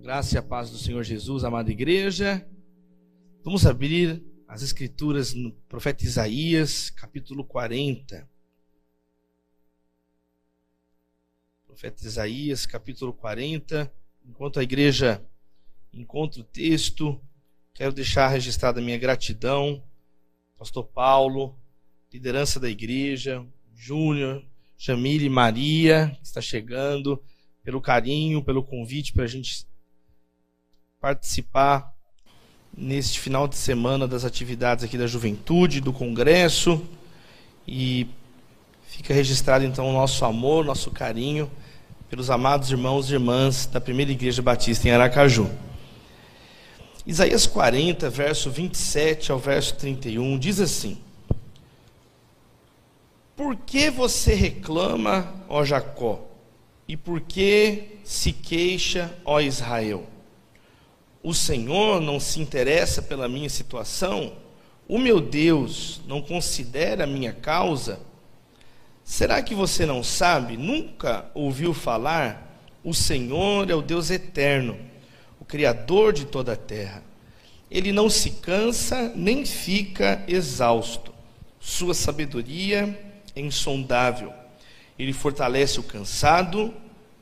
graça e a paz do Senhor Jesus, amada igreja. Vamos abrir as escrituras no profeta Isaías, capítulo 40. Profeta Isaías, capítulo 40. Enquanto a igreja encontra o texto, quero deixar registrada a minha gratidão, pastor Paulo, liderança da igreja, Júnior, Jamile Maria, que está chegando, pelo carinho, pelo convite para a gente participar neste final de semana das atividades aqui da juventude, do congresso. E fica registrado então o nosso amor, nosso carinho pelos amados irmãos e irmãs da primeira igreja batista em Aracaju. Isaías 40, verso 27 ao verso 31 diz assim: Por que você reclama, ó Jacó? E por que se queixa, ó Israel? O Senhor não se interessa pela minha situação? O meu Deus não considera a minha causa? Será que você não sabe? Nunca ouviu falar? O Senhor é o Deus eterno, o Criador de toda a terra. Ele não se cansa nem fica exausto. Sua sabedoria é insondável. Ele fortalece o cansado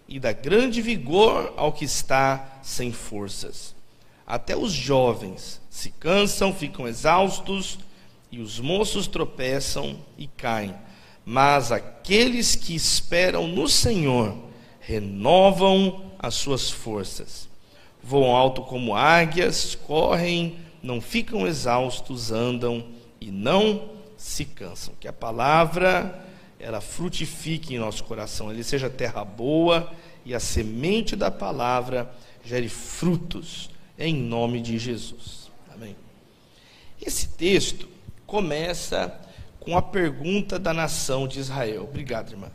e dá grande vigor ao que está sem forças. Até os jovens se cansam, ficam exaustos, e os moços tropeçam e caem. Mas aqueles que esperam no Senhor renovam as suas forças. Voam alto como águias, correm, não ficam exaustos, andam e não se cansam. Que a palavra ela frutifique em nosso coração, ele seja terra boa e a semente da palavra gere frutos em nome de Jesus. Amém. Esse texto começa com a pergunta da nação de Israel. Obrigado, irmã.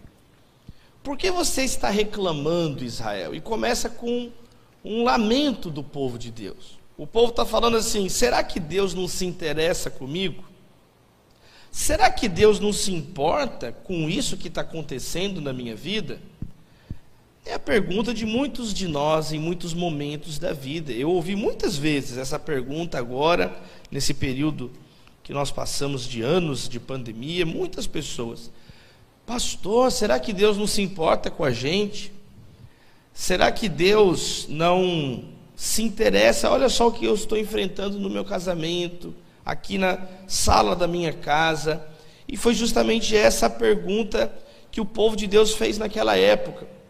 Por que você está reclamando, Israel? E começa com um lamento do povo de Deus. O povo está falando assim: será que Deus não se interessa comigo? Será que Deus não se importa com isso que está acontecendo na minha vida? É a pergunta de muitos de nós em muitos momentos da vida. Eu ouvi muitas vezes essa pergunta agora, nesse período que nós passamos de anos de pandemia, muitas pessoas. Pastor, será que Deus não se importa com a gente? Será que Deus não se interessa? Olha só o que eu estou enfrentando no meu casamento, aqui na sala da minha casa. E foi justamente essa pergunta que o povo de Deus fez naquela época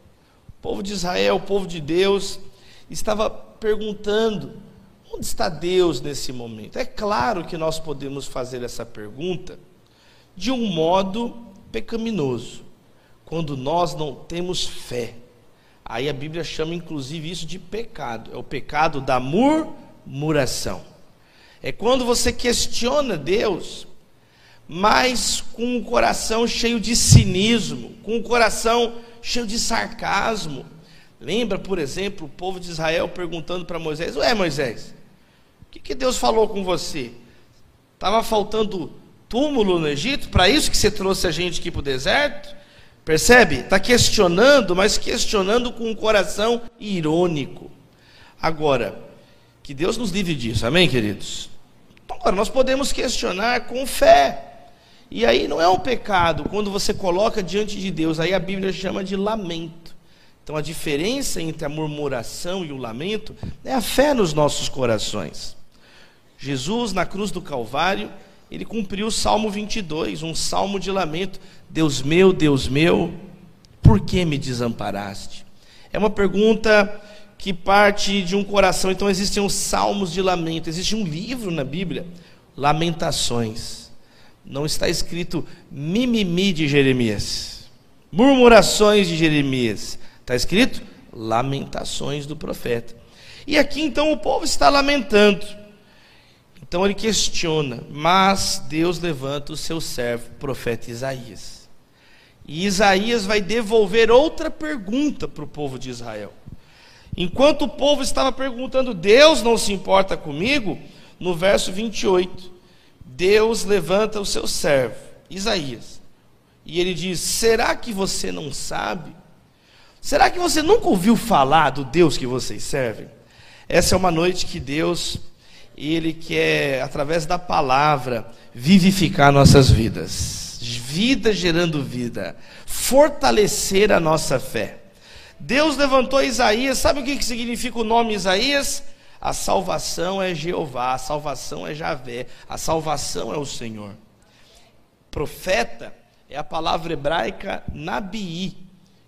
povo de Israel, o povo de Deus, estava perguntando: onde está Deus nesse momento? É claro que nós podemos fazer essa pergunta de um modo pecaminoso, quando nós não temos fé. Aí a Bíblia chama inclusive isso de pecado, é o pecado da murmuração. É quando você questiona Deus, mas com o coração cheio de cinismo, com o coração cheio de sarcasmo. Lembra, por exemplo, o povo de Israel perguntando para Moisés: Ué, Moisés, o que, que Deus falou com você? Estava faltando túmulo no Egito? Para isso que você trouxe a gente aqui para o deserto? Percebe? Está questionando, mas questionando com um coração irônico. Agora, que Deus nos livre disso, amém, queridos? Agora, nós podemos questionar com fé. E aí não é um pecado quando você coloca diante de Deus, aí a Bíblia chama de lamento. Então a diferença entre a murmuração e o lamento é a fé nos nossos corações. Jesus, na cruz do Calvário, ele cumpriu o Salmo 22, um salmo de lamento. Deus meu, Deus meu, por que me desamparaste? É uma pergunta que parte de um coração. Então existem os salmos de lamento, existe um livro na Bíblia, Lamentações. Não está escrito mimimi de Jeremias, murmurações de Jeremias. Está escrito lamentações do profeta. E aqui então o povo está lamentando. Então ele questiona, mas Deus levanta o seu servo, o profeta Isaías. E Isaías vai devolver outra pergunta para o povo de Israel. Enquanto o povo estava perguntando, Deus não se importa comigo? No verso 28, Deus levanta o seu servo, Isaías, e ele diz: Será que você não sabe? Será que você nunca ouviu falar do Deus que vocês servem? Essa é uma noite que Deus, Ele quer, através da palavra, vivificar nossas vidas. Vida gerando vida. Fortalecer a nossa fé. Deus levantou Isaías, sabe o que significa o nome Isaías? A salvação é Jeová, a salvação é Javé, a salvação é o Senhor. Profeta é a palavra hebraica nabii,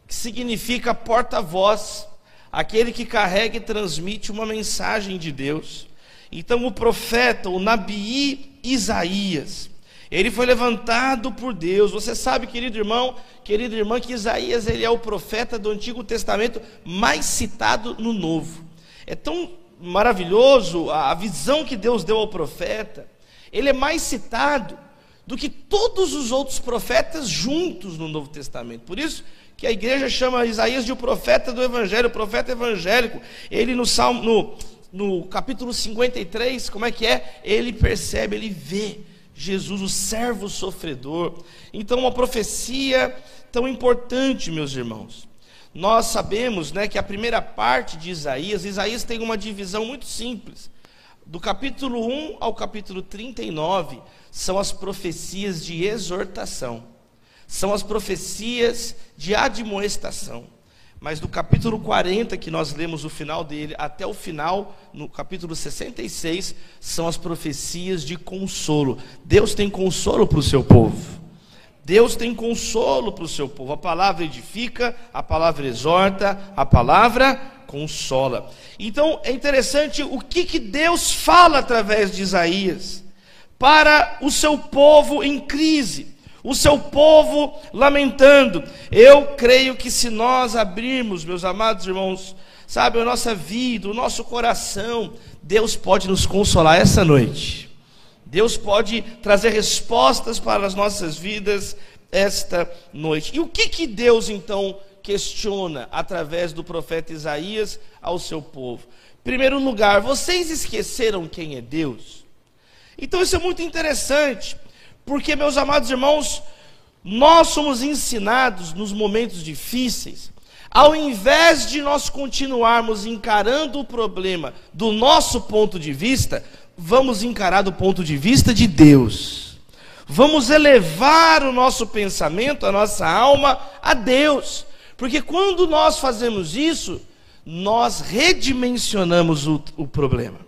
que significa porta-voz, aquele que carrega e transmite uma mensagem de Deus. Então o profeta, o nabii Isaías, ele foi levantado por Deus. Você sabe, querido irmão, querida irmã, que Isaías ele é o profeta do Antigo Testamento mais citado no Novo. É tão maravilhoso a visão que Deus deu ao profeta. Ele é mais citado do que todos os outros profetas juntos no Novo Testamento. Por isso que a igreja chama Isaías de o profeta do Evangelho, o profeta evangélico. Ele no Salmo, no, no capítulo 53, como é que é? Ele percebe, ele vê Jesus, o servo sofredor. Então, uma profecia tão importante, meus irmãos. Nós sabemos né, que a primeira parte de Isaías, Isaías tem uma divisão muito simples. Do capítulo 1 ao capítulo 39 são as profecias de exortação, são as profecias de admoestação. Mas do capítulo 40, que nós lemos o final dele, até o final, no capítulo 66, são as profecias de consolo. Deus tem consolo para o seu povo. Deus tem consolo para o seu povo. A palavra edifica, a palavra exorta, a palavra consola. Então é interessante o que, que Deus fala através de Isaías para o seu povo em crise o seu povo lamentando. Eu creio que se nós abrirmos, meus amados irmãos, sabe, a nossa vida, o nosso coração, Deus pode nos consolar essa noite. Deus pode trazer respostas para as nossas vidas esta noite. E o que que Deus então questiona através do profeta Isaías ao seu povo? Em primeiro lugar, vocês esqueceram quem é Deus? Então isso é muito interessante. Porque, meus amados irmãos, nós somos ensinados nos momentos difíceis, ao invés de nós continuarmos encarando o problema do nosso ponto de vista, vamos encarar do ponto de vista de Deus. Vamos elevar o nosso pensamento, a nossa alma a Deus. Porque quando nós fazemos isso, nós redimensionamos o, o problema.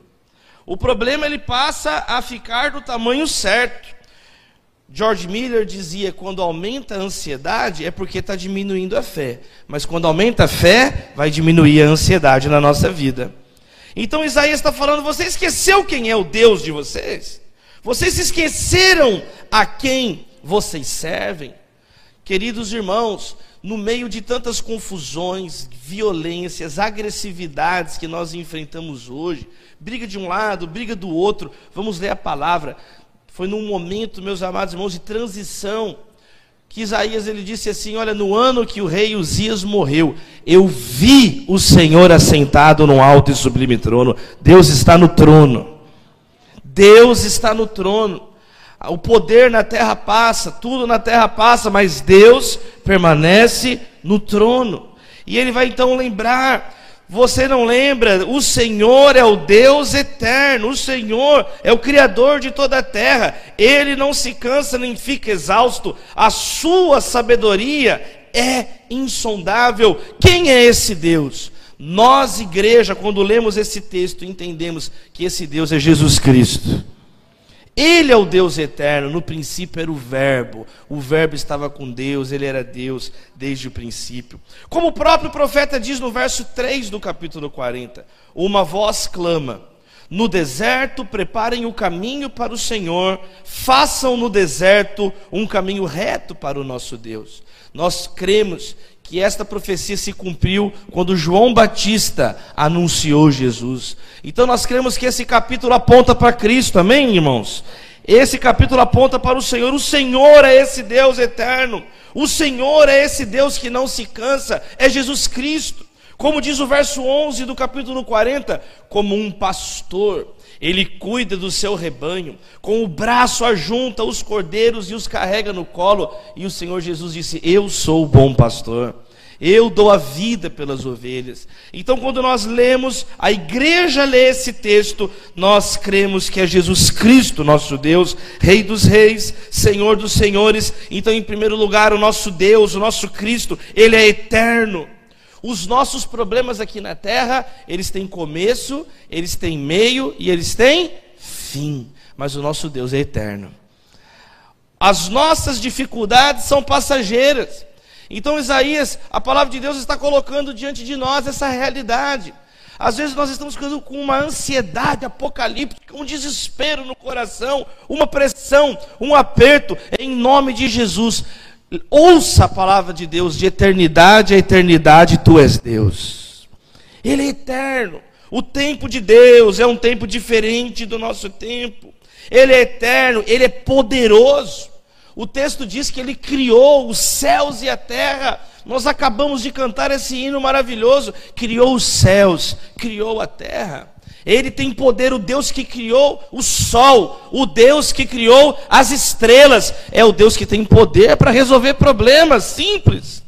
O problema ele passa a ficar do tamanho certo. George Miller dizia: quando aumenta a ansiedade é porque está diminuindo a fé, mas quando aumenta a fé, vai diminuir a ansiedade na nossa vida. Então Isaías está falando: você esqueceu quem é o Deus de vocês? Vocês esqueceram a quem vocês servem? Queridos irmãos, no meio de tantas confusões, violências, agressividades que nós enfrentamos hoje, briga de um lado, briga do outro, vamos ler a palavra. Foi num momento, meus amados irmãos, de transição, que Isaías ele disse assim: Olha, no ano que o rei Uzias morreu, eu vi o Senhor assentado no alto e sublime trono. Deus está no trono. Deus está no trono. O poder na terra passa, tudo na terra passa, mas Deus permanece no trono. E ele vai então lembrar você não lembra? O Senhor é o Deus eterno, o Senhor é o Criador de toda a terra, ele não se cansa nem fica exausto, a sua sabedoria é insondável. Quem é esse Deus? Nós, igreja, quando lemos esse texto, entendemos que esse Deus é Jesus Cristo. Ele é o Deus eterno, no princípio era o Verbo, o Verbo estava com Deus, ele era Deus desde o princípio. Como o próprio profeta diz no verso 3 do capítulo 40: Uma voz clama, no deserto preparem o caminho para o Senhor, façam no deserto um caminho reto para o nosso Deus. Nós cremos que esta profecia se cumpriu quando João Batista anunciou Jesus. Então nós cremos que esse capítulo aponta para Cristo, amém, irmãos? Esse capítulo aponta para o Senhor. O Senhor é esse Deus eterno. O Senhor é esse Deus que não se cansa. É Jesus Cristo. Como diz o verso 11 do capítulo 40, como um pastor, ele cuida do seu rebanho, com o braço ajunta os cordeiros e os carrega no colo. E o Senhor Jesus disse: Eu sou o bom pastor. Eu dou a vida pelas ovelhas. Então, quando nós lemos, a igreja lê esse texto, nós cremos que é Jesus Cristo, nosso Deus, Rei dos Reis, Senhor dos Senhores. Então, em primeiro lugar, o nosso Deus, o nosso Cristo, Ele é eterno. Os nossos problemas aqui na terra, eles têm começo, eles têm meio e eles têm fim. Mas o nosso Deus é eterno. As nossas dificuldades são passageiras. Então, Isaías, a palavra de Deus está colocando diante de nós essa realidade. Às vezes nós estamos ficando com uma ansiedade apocalíptica, um desespero no coração, uma pressão, um aperto, em nome de Jesus. Ouça a palavra de Deus, de eternidade a eternidade, tu és Deus. Ele é eterno. O tempo de Deus é um tempo diferente do nosso tempo. Ele é eterno, ele é poderoso. O texto diz que ele criou os céus e a terra. Nós acabamos de cantar esse hino maravilhoso. Criou os céus, criou a terra. Ele tem poder, o Deus que criou o sol, o Deus que criou as estrelas. É o Deus que tem poder para resolver problemas simples.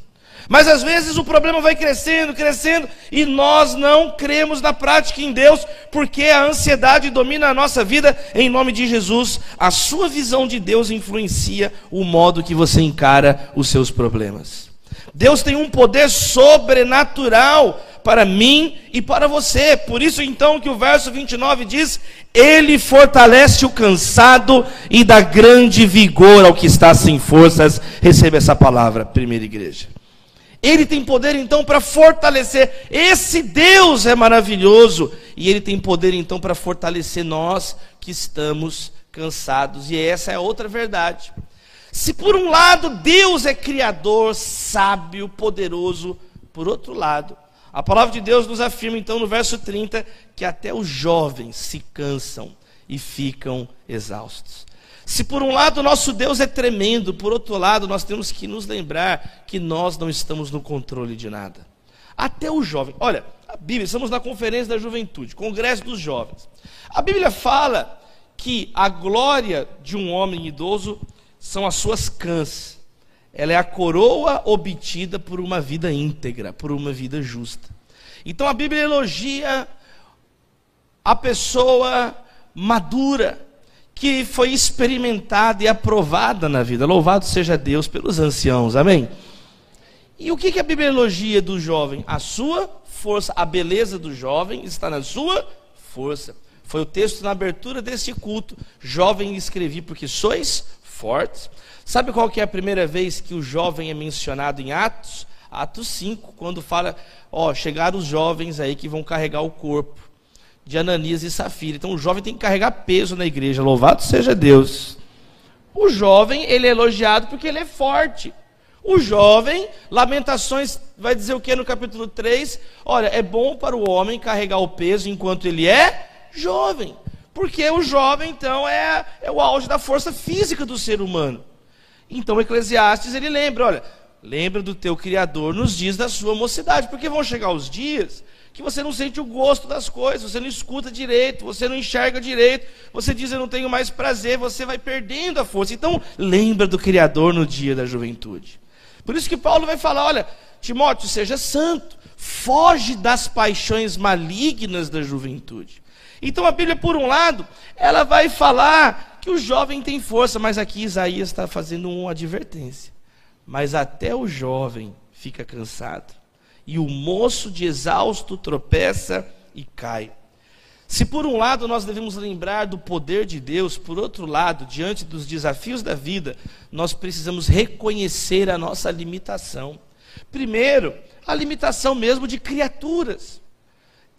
Mas às vezes o problema vai crescendo, crescendo, e nós não cremos na prática em Deus, porque a ansiedade domina a nossa vida. Em nome de Jesus, a sua visão de Deus influencia o modo que você encara os seus problemas. Deus tem um poder sobrenatural para mim e para você. Por isso então que o verso 29 diz: Ele fortalece o cansado e dá grande vigor ao que está sem forças. Receba essa palavra, primeira igreja. Ele tem poder então para fortalecer. Esse Deus é maravilhoso. E ele tem poder então para fortalecer nós que estamos cansados. E essa é outra verdade. Se por um lado Deus é criador, sábio, poderoso, por outro lado, a palavra de Deus nos afirma então no verso 30 que até os jovens se cansam e ficam exaustos. Se por um lado nosso Deus é tremendo, por outro lado nós temos que nos lembrar que nós não estamos no controle de nada. Até o jovem, olha, a Bíblia, estamos na conferência da juventude, congresso dos jovens. A Bíblia fala que a glória de um homem idoso são as suas cãs. Ela é a coroa obtida por uma vida íntegra, por uma vida justa. Então a Bíblia elogia a pessoa madura, que foi experimentada e aprovada na vida. Louvado seja Deus pelos anciãos, amém? E o que, que a Bíblia elogia do jovem? A sua força, a beleza do jovem está na sua força. Foi o texto na abertura desse culto. Jovem escrevi porque sois fortes. Sabe qual que é a primeira vez que o jovem é mencionado em Atos? Atos 5, quando fala, ó, chegaram os jovens aí que vão carregar o corpo de Ananias e Safira. Então o jovem tem que carregar peso na igreja. Louvado seja Deus. O jovem, ele é elogiado porque ele é forte. O jovem, Lamentações vai dizer o que no capítulo 3? Olha, é bom para o homem carregar o peso enquanto ele é jovem. Porque o jovem, então, é, é o auge da força física do ser humano. Então, Eclesiastes, ele lembra, olha, lembra do teu Criador nos dias da sua mocidade, porque vão chegar os dias que você não sente o gosto das coisas, você não escuta direito, você não enxerga direito, você diz eu não tenho mais prazer, você vai perdendo a força. Então, lembra do Criador no dia da juventude. Por isso que Paulo vai falar: olha, Timóteo, seja santo, foge das paixões malignas da juventude. Então a Bíblia, por um lado, ela vai falar que o jovem tem força, mas aqui Isaías está fazendo uma advertência. Mas até o jovem fica cansado e o moço de exausto tropeça e cai. Se por um lado nós devemos lembrar do poder de Deus, por outro lado, diante dos desafios da vida, nós precisamos reconhecer a nossa limitação. Primeiro, a limitação mesmo de criaturas.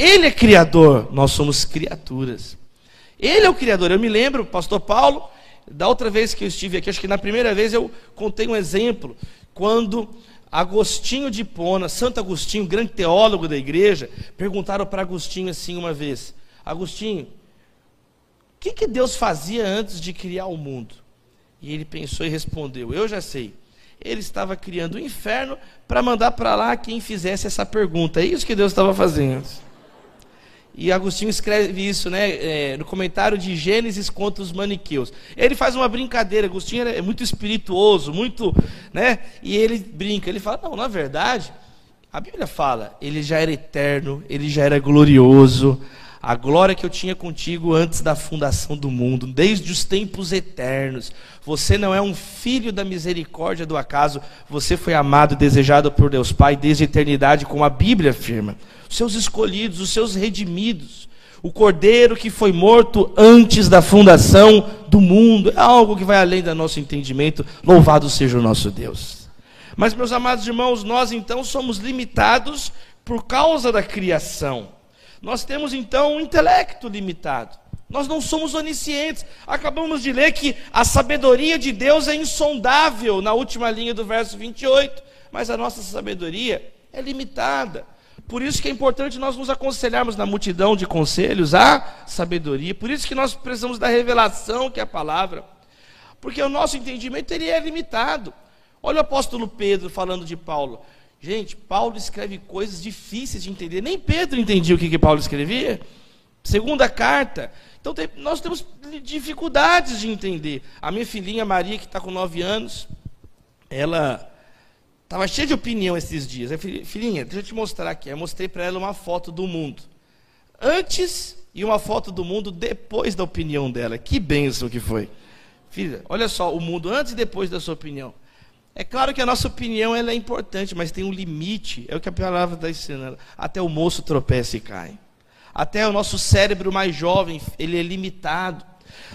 Ele é criador, nós somos criaturas. Ele é o criador. Eu me lembro, pastor Paulo, da outra vez que eu estive aqui, acho que na primeira vez eu contei um exemplo, quando Agostinho de Hipona, Santo Agostinho, grande teólogo da igreja, perguntaram para Agostinho assim uma vez: Agostinho, o que, que Deus fazia antes de criar o mundo? E ele pensou e respondeu: Eu já sei. Ele estava criando o inferno para mandar para lá quem fizesse essa pergunta. É isso que Deus estava fazendo. E Agostinho escreve isso né, é, no comentário de Gênesis contra os maniqueus. Ele faz uma brincadeira, Agostinho é muito espirituoso, muito. Né, e ele brinca, ele fala: não, na verdade, A Bíblia fala, ele já era eterno, ele já era glorioso. A glória que eu tinha contigo antes da fundação do mundo, desde os tempos eternos. Você não é um filho da misericórdia do acaso, você foi amado e desejado por Deus Pai desde a eternidade, como a Bíblia afirma. Os seus escolhidos, os seus redimidos. O cordeiro que foi morto antes da fundação do mundo. É algo que vai além do nosso entendimento. Louvado seja o nosso Deus. Mas, meus amados irmãos, nós então somos limitados por causa da criação. Nós temos então um intelecto limitado. Nós não somos oniscientes. Acabamos de ler que a sabedoria de Deus é insondável na última linha do verso 28, mas a nossa sabedoria é limitada. Por isso que é importante nós nos aconselharmos na multidão de conselhos a sabedoria. Por isso que nós precisamos da revelação que é a palavra. Porque o nosso entendimento ele é limitado. Olha o apóstolo Pedro falando de Paulo. Gente, Paulo escreve coisas difíceis de entender. Nem Pedro entendia o que, que Paulo escrevia. Segunda carta. Então tem, nós temos dificuldades de entender. A minha filhinha Maria, que está com nove anos, ela Estava cheia de opinião esses dias. Falei, filhinha, deixa eu te mostrar aqui. Eu mostrei para ela uma foto do mundo. Antes e uma foto do mundo depois da opinião dela. Que bênção que foi. Filha, olha só, o mundo antes e depois da sua opinião. É claro que a nossa opinião ela é importante, mas tem um limite. É o que a palavra está ensinando. Até o moço tropeça e cai. Até o nosso cérebro mais jovem, ele é limitado.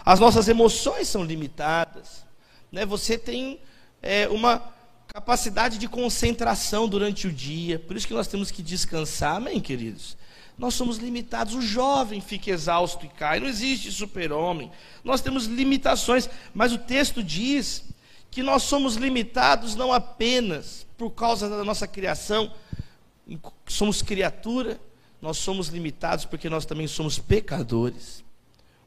As nossas emoções são limitadas. Né? Você tem é, uma capacidade de concentração durante o dia. Por isso que nós temos que descansar, amém, queridos? Nós somos limitados. O jovem fica exausto e cai. Não existe super-homem. Nós temos limitações. Mas o texto diz que nós somos limitados não apenas por causa da nossa criação, somos criatura, nós somos limitados porque nós também somos pecadores.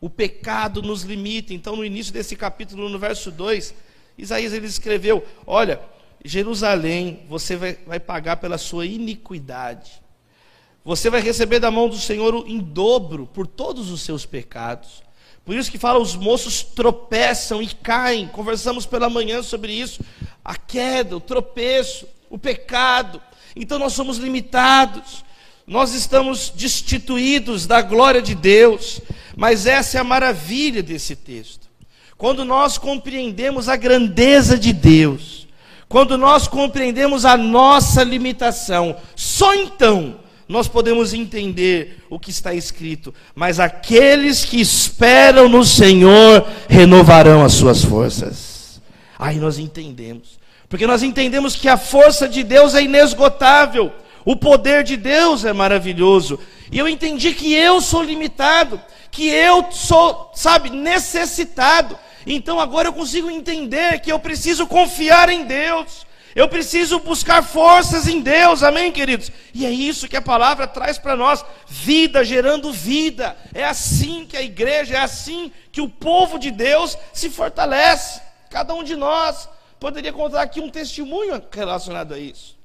O pecado nos limita. Então, no início desse capítulo, no verso 2, Isaías ele escreveu: Olha, Jerusalém, você vai, vai pagar pela sua iniquidade. Você vai receber da mão do Senhor em dobro por todos os seus pecados. Por isso que fala, os moços tropeçam e caem. Conversamos pela manhã sobre isso. A queda, o tropeço, o pecado. Então nós somos limitados. Nós estamos destituídos da glória de Deus. Mas essa é a maravilha desse texto. Quando nós compreendemos a grandeza de Deus, quando nós compreendemos a nossa limitação, só então nós podemos entender o que está escrito. Mas aqueles que esperam no Senhor renovarão as suas forças. Aí nós entendemos. Porque nós entendemos que a força de Deus é inesgotável. O poder de Deus é maravilhoso. E eu entendi que eu sou limitado, que eu sou, sabe, necessitado. Então agora eu consigo entender que eu preciso confiar em Deus. Eu preciso buscar forças em Deus, amém, queridos? E é isso que a palavra traz para nós: vida gerando vida. É assim que a igreja, é assim que o povo de Deus se fortalece. Cada um de nós poderia contar aqui um testemunho relacionado a isso.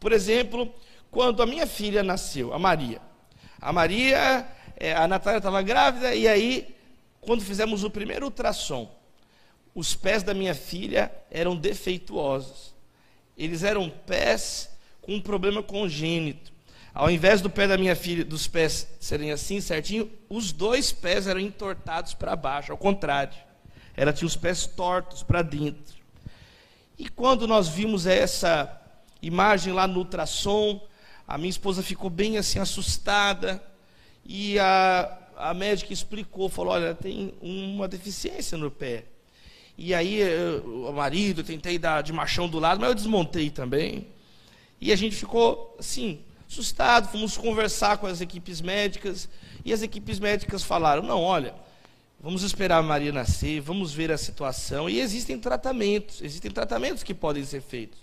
Por exemplo, quando a minha filha nasceu, a Maria. A Maria, é, a Natália estava grávida, e aí, quando fizemos o primeiro ultrassom, os pés da minha filha eram defeituosos. Eles eram pés com um problema congênito. Ao invés do pé da minha filha, dos pés serem assim certinho, os dois pés eram entortados para baixo, ao contrário. Ela tinha os pés tortos para dentro. E quando nós vimos essa imagem lá no ultrassom, a minha esposa ficou bem assim assustada e a, a médica explicou, falou: olha, tem uma deficiência no pé. E aí eu, o marido, tentei dar de machão do lado, mas eu desmontei também. E a gente ficou assim, assustado, fomos conversar com as equipes médicas, e as equipes médicas falaram: "Não, olha, vamos esperar a Maria nascer, vamos ver a situação, e existem tratamentos, existem tratamentos que podem ser feitos".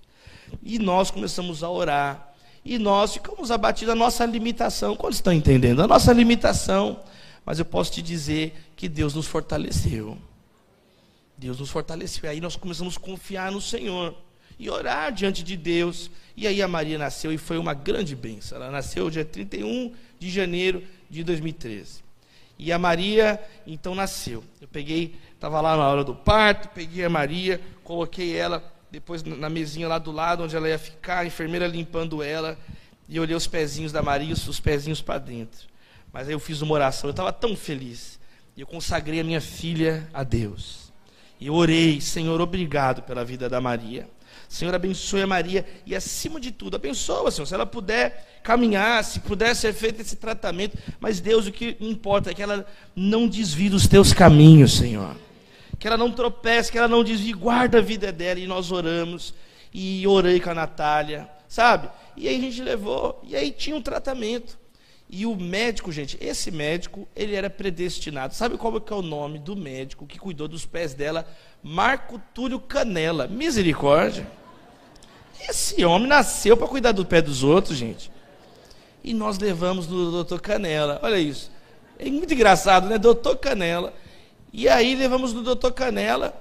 E nós começamos a orar, e nós ficamos abatidos a nossa limitação. Quando estão entendendo? A nossa limitação. Mas eu posso te dizer que Deus nos fortaleceu. Deus nos fortaleceu. E aí nós começamos a confiar no Senhor e orar diante de Deus. E aí a Maria nasceu e foi uma grande bênção. Ela nasceu dia 31 de janeiro de 2013. E a Maria então nasceu. Eu peguei, estava lá na hora do parto, peguei a Maria, coloquei ela depois na mesinha lá do lado onde ela ia ficar, a enfermeira limpando ela. E olhei os pezinhos da Maria, os pezinhos para dentro. Mas aí eu fiz uma oração, eu estava tão feliz. E eu consagrei a minha filha a Deus. E orei, Senhor, obrigado pela vida da Maria. Senhor, abençoe a Maria e, acima de tudo, abençoa, Senhor, se ela puder caminhar, se puder ser feito esse tratamento. Mas, Deus, o que importa é que ela não desvie dos teus caminhos, Senhor. Que ela não tropece, que ela não desvie, guarda a vida dela. E nós oramos, e orei com a Natália, sabe? E aí a gente levou, e aí tinha um tratamento. E o médico, gente, esse médico, ele era predestinado. Sabe qual é, é o nome do médico que cuidou dos pés dela? Marco Túlio Canela. Misericórdia. Esse homem nasceu para cuidar do pé dos outros, gente. E nós levamos no doutor Canela. Olha isso. É muito engraçado, né? Doutor Canela. E aí levamos no doutor Canela.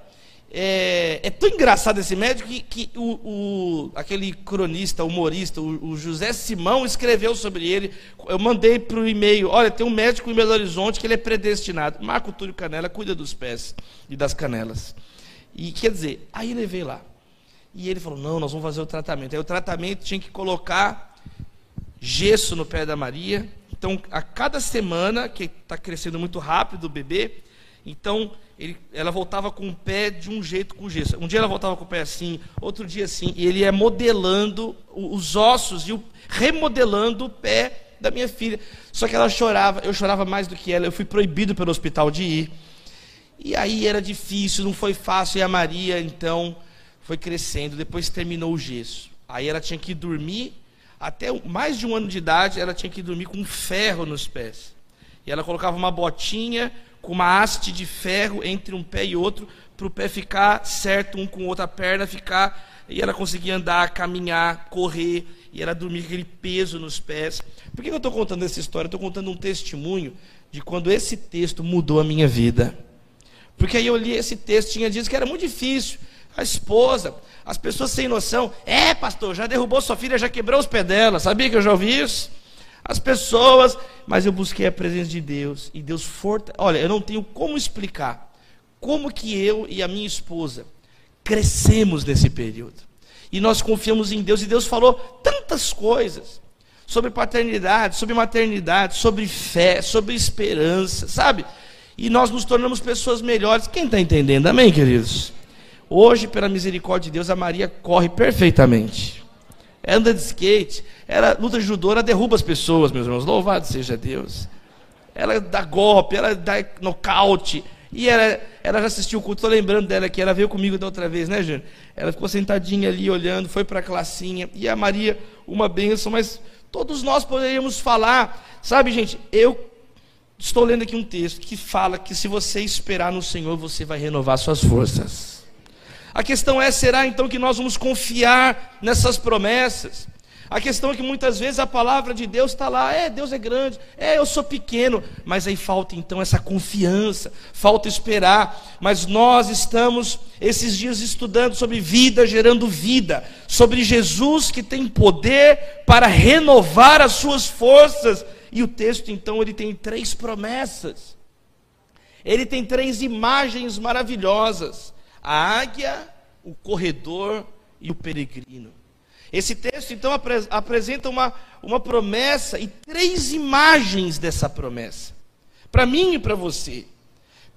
É, é, tão engraçado esse médico que, que o, o, aquele cronista, humorista, o, o, José Simão escreveu sobre ele. Eu mandei para o e-mail: olha, tem um médico em Belo Horizonte que ele é predestinado. Marco Túlio Canela cuida dos pés e das canelas. E quer dizer, aí levei lá. E ele falou: não, nós vamos fazer o tratamento. Aí o tratamento tinha que colocar gesso no pé da Maria. Então, a cada semana, que está crescendo muito rápido o bebê, então ele, ela voltava com o pé de um jeito com gesso. Um dia ela voltava com o pé assim, outro dia assim, e ele ia modelando os ossos e o, remodelando o pé da minha filha. Só que ela chorava, eu chorava mais do que ela, eu fui proibido pelo hospital de ir. E aí era difícil, não foi fácil, e a Maria, então, foi crescendo, depois terminou o gesso. Aí ela tinha que dormir, até mais de um ano de idade, ela tinha que dormir com ferro nos pés. E ela colocava uma botinha com uma haste de ferro entre um pé e outro, para o pé ficar certo um com outra perna, ficar. E ela conseguia andar, caminhar, correr, e ela dormia com aquele peso nos pés. Por que eu estou contando essa história? Estou contando um testemunho de quando esse texto mudou a minha vida. Porque aí eu li esse texto, tinha dias que era muito difícil a esposa, as pessoas sem noção. É, pastor, já derrubou sua filha, já quebrou os pés dela. Sabia que eu já ouvi isso? As pessoas, mas eu busquei a presença de Deus e Deus forte. Olha, eu não tenho como explicar como que eu e a minha esposa crescemos nesse período. E nós confiamos em Deus e Deus falou tantas coisas sobre paternidade, sobre maternidade, sobre fé, sobre esperança, sabe? E nós nos tornamos pessoas melhores. Quem está entendendo? Amém, queridos? Hoje, pela misericórdia de Deus, a Maria corre perfeitamente. Anda de skate, ela luta de judô, ela derruba as pessoas, meus irmãos. Louvado seja Deus. Ela dá golpe, ela dá nocaute. E ela, ela já assistiu o culto, estou lembrando dela que ela veio comigo da outra vez, né, Júnior? Ela ficou sentadinha ali olhando, foi para a classinha. E a Maria, uma benção, mas todos nós poderíamos falar. Sabe, gente, eu estou lendo aqui um texto que fala que se você esperar no Senhor, você vai renovar suas forças. A questão é: será então que nós vamos confiar nessas promessas? A questão é que muitas vezes a palavra de Deus está lá, é, Deus é grande, é, eu sou pequeno, mas aí falta então essa confiança, falta esperar. Mas nós estamos esses dias estudando sobre vida gerando vida, sobre Jesus que tem poder para renovar as suas forças. E o texto então ele tem três promessas, ele tem três imagens maravilhosas a águia, o corredor e o peregrino. Esse texto, então, apre apresenta uma, uma promessa e três imagens dessa promessa. Para mim e para você.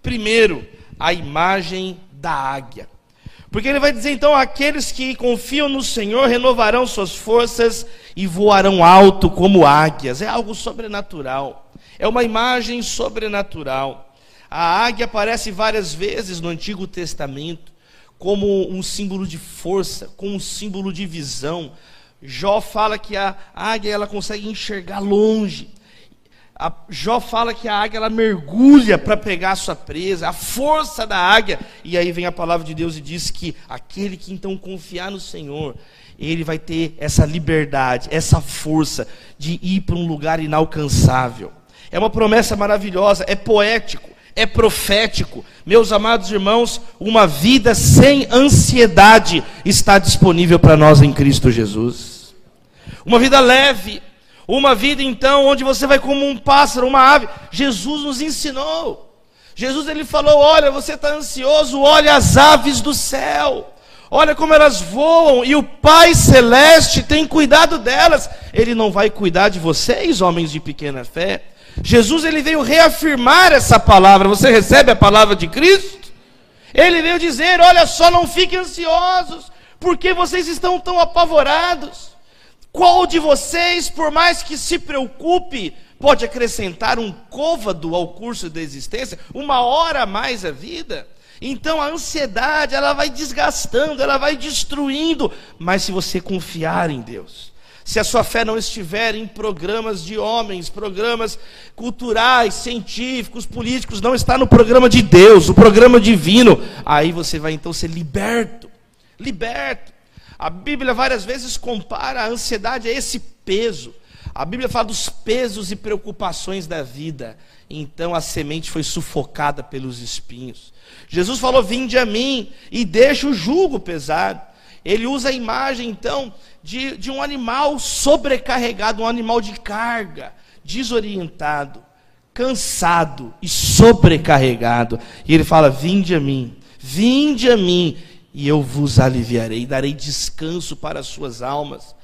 Primeiro, a imagem da águia. Porque ele vai dizer então: aqueles que confiam no Senhor renovarão suas forças e voarão alto como águias. É algo sobrenatural. É uma imagem sobrenatural. A águia aparece várias vezes no Antigo Testamento como um símbolo de força, como um símbolo de visão. Jó fala que a águia ela consegue enxergar longe. A Jó fala que a águia ela mergulha para pegar a sua presa, a força da águia. E aí vem a palavra de Deus e diz que aquele que então confiar no Senhor, ele vai ter essa liberdade, essa força de ir para um lugar inalcançável. É uma promessa maravilhosa, é poético é profético. Meus amados irmãos, uma vida sem ansiedade está disponível para nós em Cristo Jesus. Uma vida leve, uma vida então onde você vai como um pássaro, uma ave. Jesus nos ensinou. Jesus ele falou: Olha, você está ansioso, olha as aves do céu. Olha como elas voam e o Pai Celeste tem cuidado delas. Ele não vai cuidar de vocês, homens de pequena fé? Jesus ele veio reafirmar essa palavra. Você recebe a palavra de Cristo? Ele veio dizer: Olha só, não fiquem ansiosos, porque vocês estão tão apavorados. Qual de vocês, por mais que se preocupe, pode acrescentar um côvado ao curso da existência, uma hora a mais a vida? Então a ansiedade, ela vai desgastando, ela vai destruindo, mas se você confiar em Deus, se a sua fé não estiver em programas de homens, programas culturais, científicos, políticos, não está no programa de Deus, o programa divino, aí você vai então ser liberto. Liberto. A Bíblia várias vezes compara a ansiedade a esse peso. A Bíblia fala dos pesos e preocupações da vida. Então a semente foi sufocada pelos espinhos. Jesus falou: Vinde a mim e deixa o jugo pesado. Ele usa a imagem, então, de, de um animal sobrecarregado, um animal de carga, desorientado, cansado e sobrecarregado. E ele fala: Vinde a mim, vinde a mim, e eu vos aliviarei, darei descanso para as suas almas.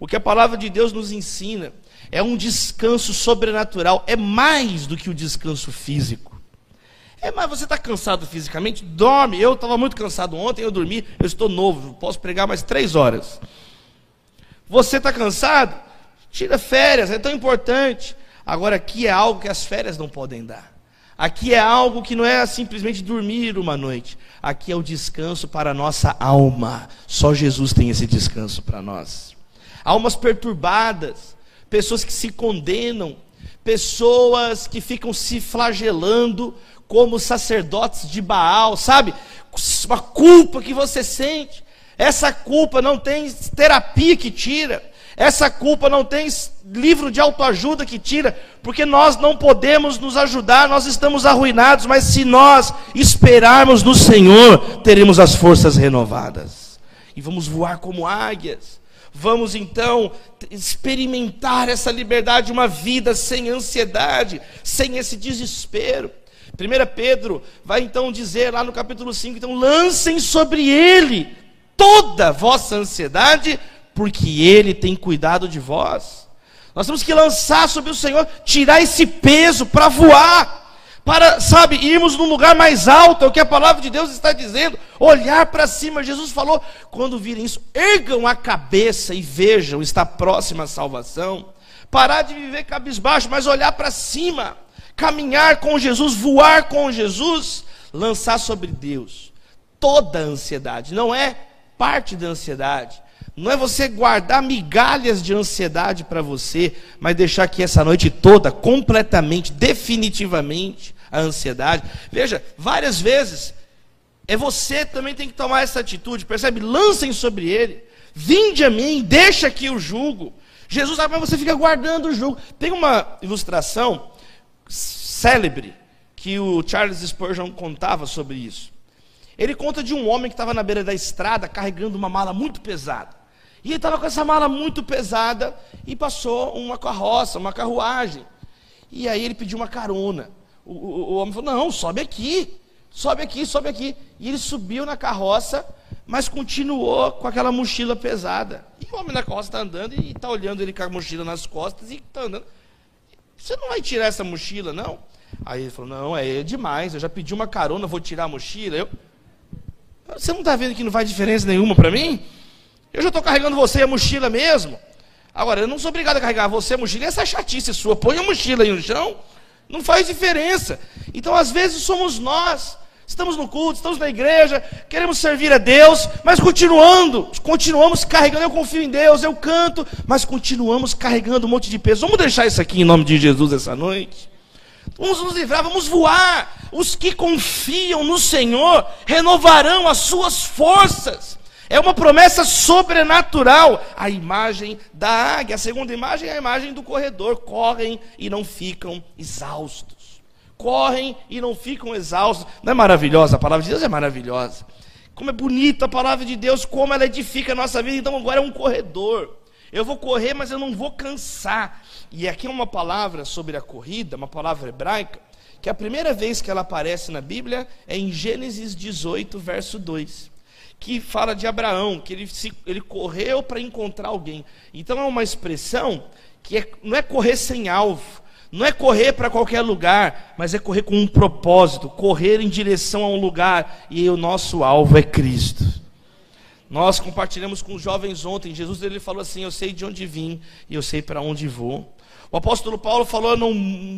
O que a palavra de Deus nos ensina é um descanso sobrenatural, é mais do que o descanso físico. É, mas você está cansado fisicamente? Dorme. Eu estava muito cansado ontem, eu dormi, eu estou novo, posso pregar mais três horas. Você está cansado? Tira férias, é tão importante. Agora, aqui é algo que as férias não podem dar. Aqui é algo que não é simplesmente dormir uma noite. Aqui é o descanso para a nossa alma. Só Jesus tem esse descanso para nós. Almas perturbadas, pessoas que se condenam, pessoas que ficam se flagelando como sacerdotes de Baal, sabe? Uma culpa que você sente. Essa culpa não tem terapia que tira. Essa culpa não tem livro de autoajuda que tira, porque nós não podemos nos ajudar, nós estamos arruinados, mas se nós esperarmos no Senhor, teremos as forças renovadas. E vamos voar como águias. Vamos então experimentar essa liberdade, uma vida sem ansiedade, sem esse desespero. 1 Pedro vai então dizer lá no capítulo 5: então lancem sobre ele toda vossa ansiedade, porque Ele tem cuidado de vós. Nós temos que lançar sobre o Senhor, tirar esse peso para voar, para, sabe, irmos num lugar mais alto, é o que a palavra de Deus está dizendo, olhar para cima. Jesus falou: quando virem isso, ergam a cabeça e vejam, está próxima a salvação. Parar de viver cabisbaixo, mas olhar para cima, caminhar com Jesus, voar com Jesus, lançar sobre Deus toda a ansiedade, não é parte da ansiedade. Não é você guardar migalhas de ansiedade para você, mas deixar que essa noite toda, completamente, definitivamente, a ansiedade. Veja, várias vezes, é você também tem que tomar essa atitude, percebe? Lancem sobre ele. Vinde a mim, deixa aqui o jugo. Jesus, mas você fica guardando o jugo. Tem uma ilustração célebre que o Charles Spurgeon contava sobre isso. Ele conta de um homem que estava na beira da estrada carregando uma mala muito pesada. E ele estava com essa mala muito pesada e passou uma carroça, uma carruagem. E aí ele pediu uma carona. O, o, o, homem falou: Não, sobe aqui, sobe aqui, sobe aqui. E ele subiu na carroça, mas continuou com aquela mochila pesada. E o homem na carroça está andando e está olhando ele com a mochila nas costas e está andando. Você não vai tirar essa mochila, não? Aí ele falou: Não, é demais, eu já pedi uma carona, vou tirar a mochila. Eu, você não está vendo que não faz diferença nenhuma para mim? Eu já estou carregando você a mochila mesmo. Agora, eu não sou obrigado a carregar você a mochila. Essa chatice sua. Põe a mochila aí no chão. Não faz diferença. Então, às vezes, somos nós. Estamos no culto, estamos na igreja, queremos servir a Deus, mas continuando, continuamos carregando. Eu confio em Deus, eu canto, mas continuamos carregando um monte de peso. Vamos deixar isso aqui em nome de Jesus essa noite? Vamos nos livrar, vamos voar. Os que confiam no Senhor renovarão as suas forças. É uma promessa sobrenatural. A imagem da águia, a segunda imagem é a imagem do corredor. Correm e não ficam exaustos. Correm e não ficam exaustos. Não é maravilhosa? A palavra de Deus é maravilhosa. Como é bonita a palavra de Deus, como ela edifica a nossa vida. Então agora é um corredor. Eu vou correr, mas eu não vou cansar. E aqui é uma palavra sobre a corrida, uma palavra hebraica, que a primeira vez que ela aparece na Bíblia é em Gênesis 18, verso 2. que fala de Abraão, que ele, se, ele correu para encontrar alguém. Então é uma expressão que é, não é correr sem alvo, não é correr para qualquer lugar, mas é correr com um propósito, correr em direção a um lugar, e o nosso alvo é Cristo. Nós compartilhamos com os jovens ontem, Jesus ele falou assim: Eu sei de onde vim e eu sei para onde vou. O apóstolo Paulo falou: Eu não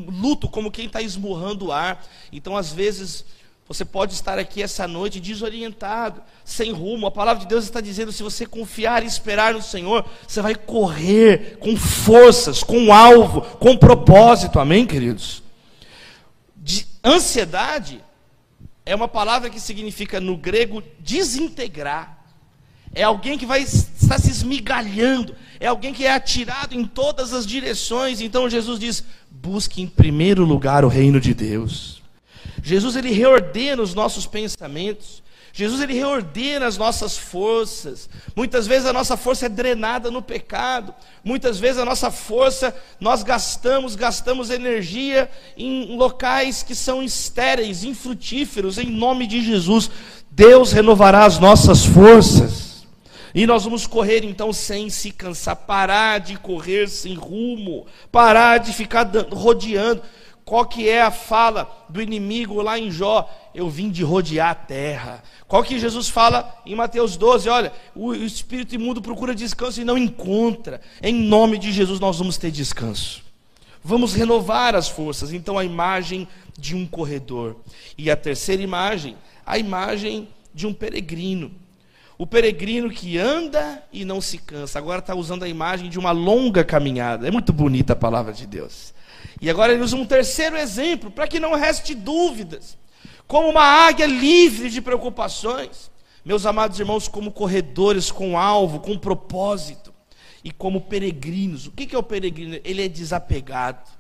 luto como quem está esmurrando o ar. Então, às vezes, você pode estar aqui essa noite desorientado, sem rumo. A palavra de Deus está dizendo: se você confiar e esperar no Senhor, você vai correr com forças, com alvo, com propósito. Amém, queridos? De ansiedade é uma palavra que significa no grego desintegrar. É alguém que vai estar se esmigalhando, é alguém que é atirado em todas as direções. Então Jesus diz: busque em primeiro lugar o reino de Deus. Jesus ele reordena os nossos pensamentos. Jesus ele reordena as nossas forças. Muitas vezes a nossa força é drenada no pecado. Muitas vezes a nossa força nós gastamos, gastamos energia em locais que são estéreis, infrutíferos. Em nome de Jesus, Deus renovará as nossas forças. E nós vamos correr então sem se cansar, parar de correr sem rumo, parar de ficar rodeando. Qual que é a fala do inimigo lá em Jó? Eu vim de rodear a terra. Qual que Jesus fala em Mateus 12? Olha, o espírito imundo procura descanso e não encontra. Em nome de Jesus nós vamos ter descanso. Vamos renovar as forças. Então a imagem de um corredor. E a terceira imagem, a imagem de um peregrino. O peregrino que anda e não se cansa. Agora está usando a imagem de uma longa caminhada. É muito bonita a palavra de Deus. E agora ele usa um terceiro exemplo, para que não reste dúvidas. Como uma águia livre de preocupações, meus amados irmãos, como corredores com alvo, com propósito, e como peregrinos. O que é o peregrino? Ele é desapegado.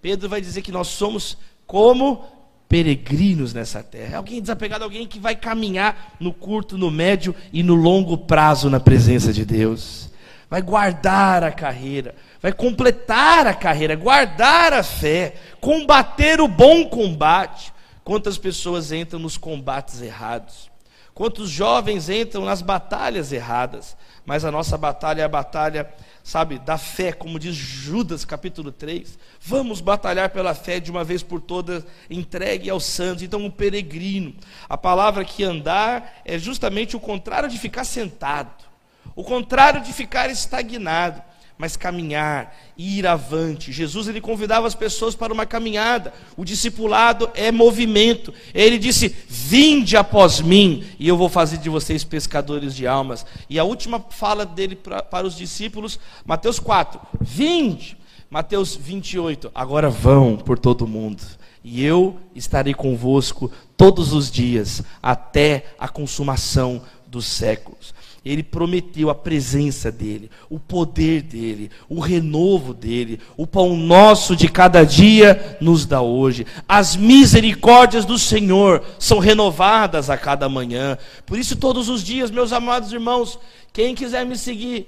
Pedro vai dizer que nós somos como peregrinos nessa terra. Alguém desapegado, alguém que vai caminhar no curto, no médio e no longo prazo na presença de Deus. Vai guardar a carreira, vai completar a carreira, guardar a fé, combater o bom combate. Quantas pessoas entram nos combates errados? Quantos jovens entram nas batalhas erradas? Mas a nossa batalha é a batalha, sabe, da fé, como diz Judas capítulo 3. Vamos batalhar pela fé de uma vez por todas, entregue aos santos. Então, um peregrino. A palavra que andar é justamente o contrário de ficar sentado, o contrário de ficar estagnado mas caminhar, ir avante. Jesus ele convidava as pessoas para uma caminhada. O discipulado é movimento. Ele disse: "Vinde após mim, e eu vou fazer de vocês pescadores de almas". E a última fala dele para, para os discípulos, Mateus 4: "Vinde". Mateus 28: "Agora vão por todo o mundo, e eu estarei convosco todos os dias até a consumação dos séculos". Ele prometeu a presença dele, o poder dele, o renovo dele, o pão nosso de cada dia nos dá hoje. As misericórdias do Senhor são renovadas a cada manhã. Por isso, todos os dias, meus amados irmãos, quem quiser me seguir,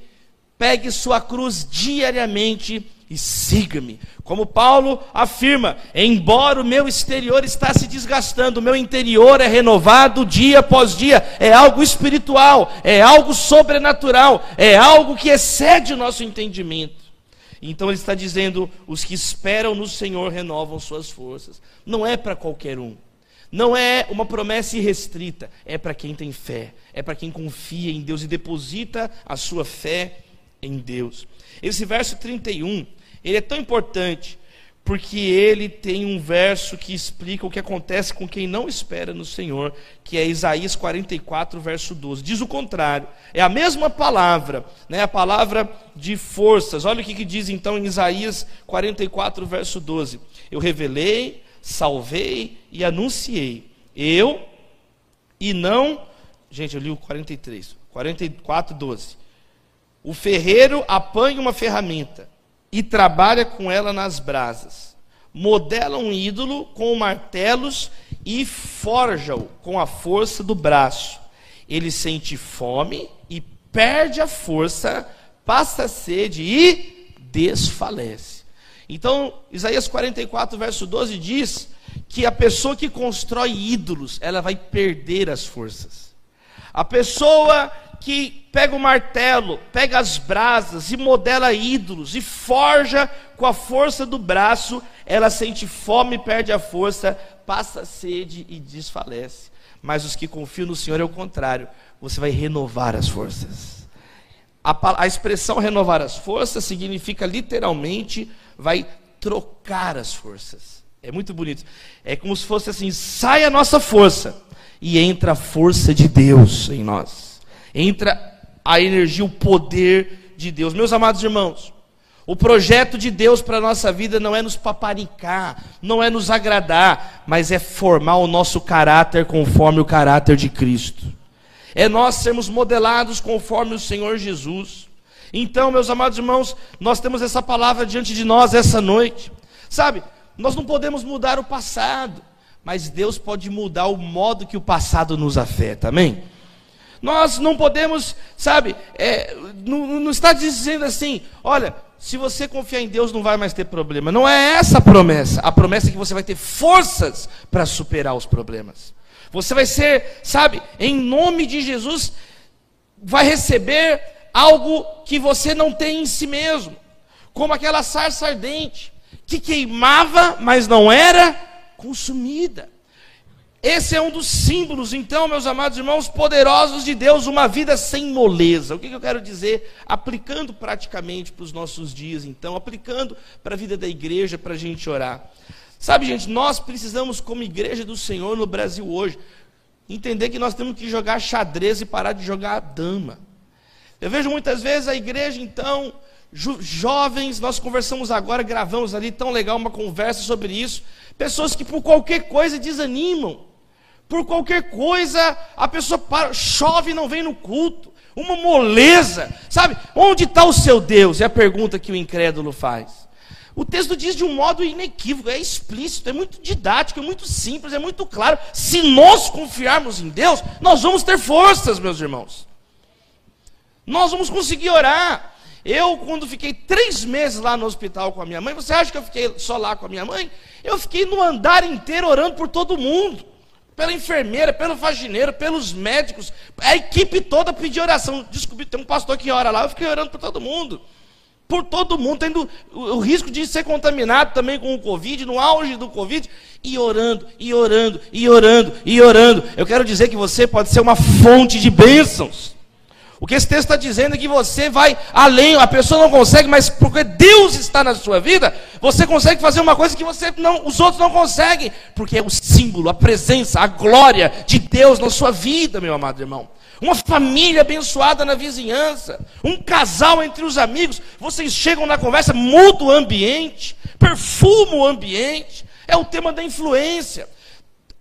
pegue sua cruz diariamente e siga-me. Como Paulo afirma, embora o meu exterior está se desgastando, o meu interior é renovado dia após dia, é algo espiritual, é algo sobrenatural, é algo que excede o nosso entendimento. Então ele está dizendo: os que esperam no Senhor renovam suas forças. Não é para qualquer um. Não é uma promessa irrestrita, é para quem tem fé, é para quem confia em Deus e deposita a sua fé em Deus. Esse verso 31 ele é tão importante porque ele tem um verso que explica o que acontece com quem não espera no Senhor, que é Isaías 44, verso 12. Diz o contrário, é a mesma palavra, né, a palavra de forças. Olha o que, que diz então em Isaías 44, verso 12: Eu revelei, salvei e anunciei. Eu e não. Gente, eu li o 43, 44, 12. O ferreiro apanha uma ferramenta e trabalha com ela nas brasas. Modela um ídolo com martelos e forja-o com a força do braço. Ele sente fome e perde a força, passa sede e desfalece. Então, Isaías 44, verso 12 diz que a pessoa que constrói ídolos, ela vai perder as forças. A pessoa que pega o martelo, pega as brasas e modela ídolos e forja com a força do braço, ela sente fome, perde a força, passa sede e desfalece. Mas os que confiam no Senhor é o contrário, você vai renovar as forças. A, a expressão renovar as forças significa literalmente vai trocar as forças. É muito bonito. É como se fosse assim: sai a nossa força e entra a força de Deus em nós. Entra a energia, o poder de Deus. Meus amados irmãos, o projeto de Deus para a nossa vida não é nos paparicar, não é nos agradar, mas é formar o nosso caráter conforme o caráter de Cristo. É nós sermos modelados conforme o Senhor Jesus. Então, meus amados irmãos, nós temos essa palavra diante de nós essa noite. Sabe, nós não podemos mudar o passado, mas Deus pode mudar o modo que o passado nos afeta, amém? Nós não podemos, sabe, é, não, não está dizendo assim, olha, se você confiar em Deus não vai mais ter problema. Não é essa a promessa. A promessa é que você vai ter forças para superar os problemas. Você vai ser, sabe, em nome de Jesus, vai receber algo que você não tem em si mesmo, como aquela sarça ardente que queimava, mas não era consumida. Esse é um dos símbolos, então, meus amados irmãos, poderosos de Deus, uma vida sem moleza. O que eu quero dizer? Aplicando praticamente para os nossos dias, então, aplicando para a vida da igreja, para a gente orar. Sabe, gente, nós precisamos, como igreja do Senhor no Brasil hoje, entender que nós temos que jogar xadrez e parar de jogar dama. Eu vejo muitas vezes a igreja, então, jo jovens, nós conversamos agora, gravamos ali, tão legal, uma conversa sobre isso. Pessoas que por qualquer coisa desanimam. Por qualquer coisa, a pessoa para, chove e não vem no culto. Uma moleza, sabe? Onde está o seu Deus? É a pergunta que o incrédulo faz. O texto diz de um modo inequívoco, é explícito, é muito didático, é muito simples, é muito claro. Se nós confiarmos em Deus, nós vamos ter forças, meus irmãos. Nós vamos conseguir orar. Eu, quando fiquei três meses lá no hospital com a minha mãe, você acha que eu fiquei só lá com a minha mãe? Eu fiquei no andar inteiro orando por todo mundo pela enfermeira, pelo faxineiro, pelos médicos, a equipe toda pediu oração. Descobri, tem um pastor que ora lá, eu fiquei orando por todo mundo. Por todo mundo, tendo o, risco de ser contaminado também com o Covid, no auge do Covid, e orando, e orando, e orando, e orando. Eu quero dizer que você pode ser uma fonte de bênçãos. O que esse texto está dizendo é que você vai além, a pessoa não consegue, mas porque Deus está na sua vida, você consegue fazer uma coisa que você não, os outros não conseguem, porque é o símbolo, a presença, a glória de Deus na sua vida, meu amado irmão. Uma família abençoada na vizinhança, um casal entre os amigos, vocês chegam na conversa, muda o ambiente, perfuma o ambiente, é o tema da influência.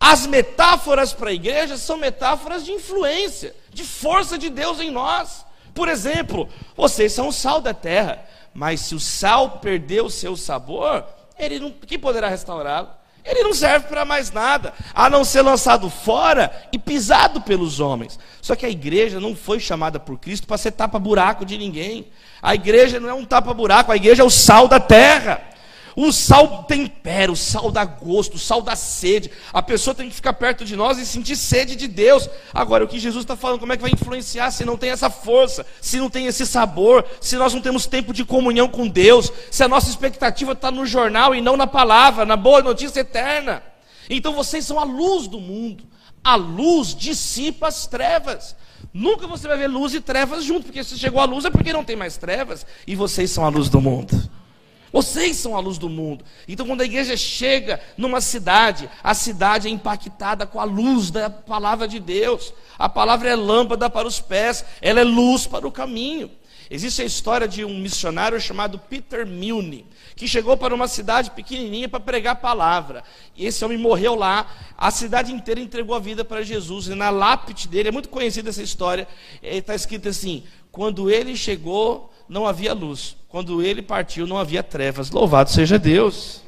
As metáforas para a igreja são metáforas de influência de força de Deus em nós. Por exemplo, vocês são o sal da terra, mas se o sal perder o seu sabor, ele não, quem poderá restaurá-lo? Ele não serve para mais nada, a não ser lançado fora e pisado pelos homens. Só que a igreja não foi chamada por Cristo para ser tapa-buraco de ninguém. A igreja não é um tapa-buraco, a igreja é o sal da terra. O sal tempera, o sal dá gosto, o sal dá sede. A pessoa tem que ficar perto de nós e sentir sede de Deus. Agora, o que Jesus está falando, como é que vai influenciar se não tem essa força, se não tem esse sabor, se nós não temos tempo de comunhão com Deus, se a nossa expectativa está no jornal e não na palavra, na boa notícia eterna. Então vocês são a luz do mundo. A luz dissipa as trevas. Nunca você vai ver luz e trevas junto, porque se chegou a luz é porque não tem mais trevas, e vocês são a luz do mundo. Vocês são a luz do mundo. Então, quando a igreja chega numa cidade, a cidade é impactada com a luz da palavra de Deus. A palavra é lâmpada para os pés, ela é luz para o caminho. Existe a história de um missionário chamado Peter Milne, que chegou para uma cidade pequenininha para pregar a palavra. E esse homem morreu lá, a cidade inteira entregou a vida para Jesus. E na lápide dele, é muito conhecida essa história, está escrito assim: quando ele chegou, não havia luz. Quando ele partiu, não havia trevas. Louvado seja Deus.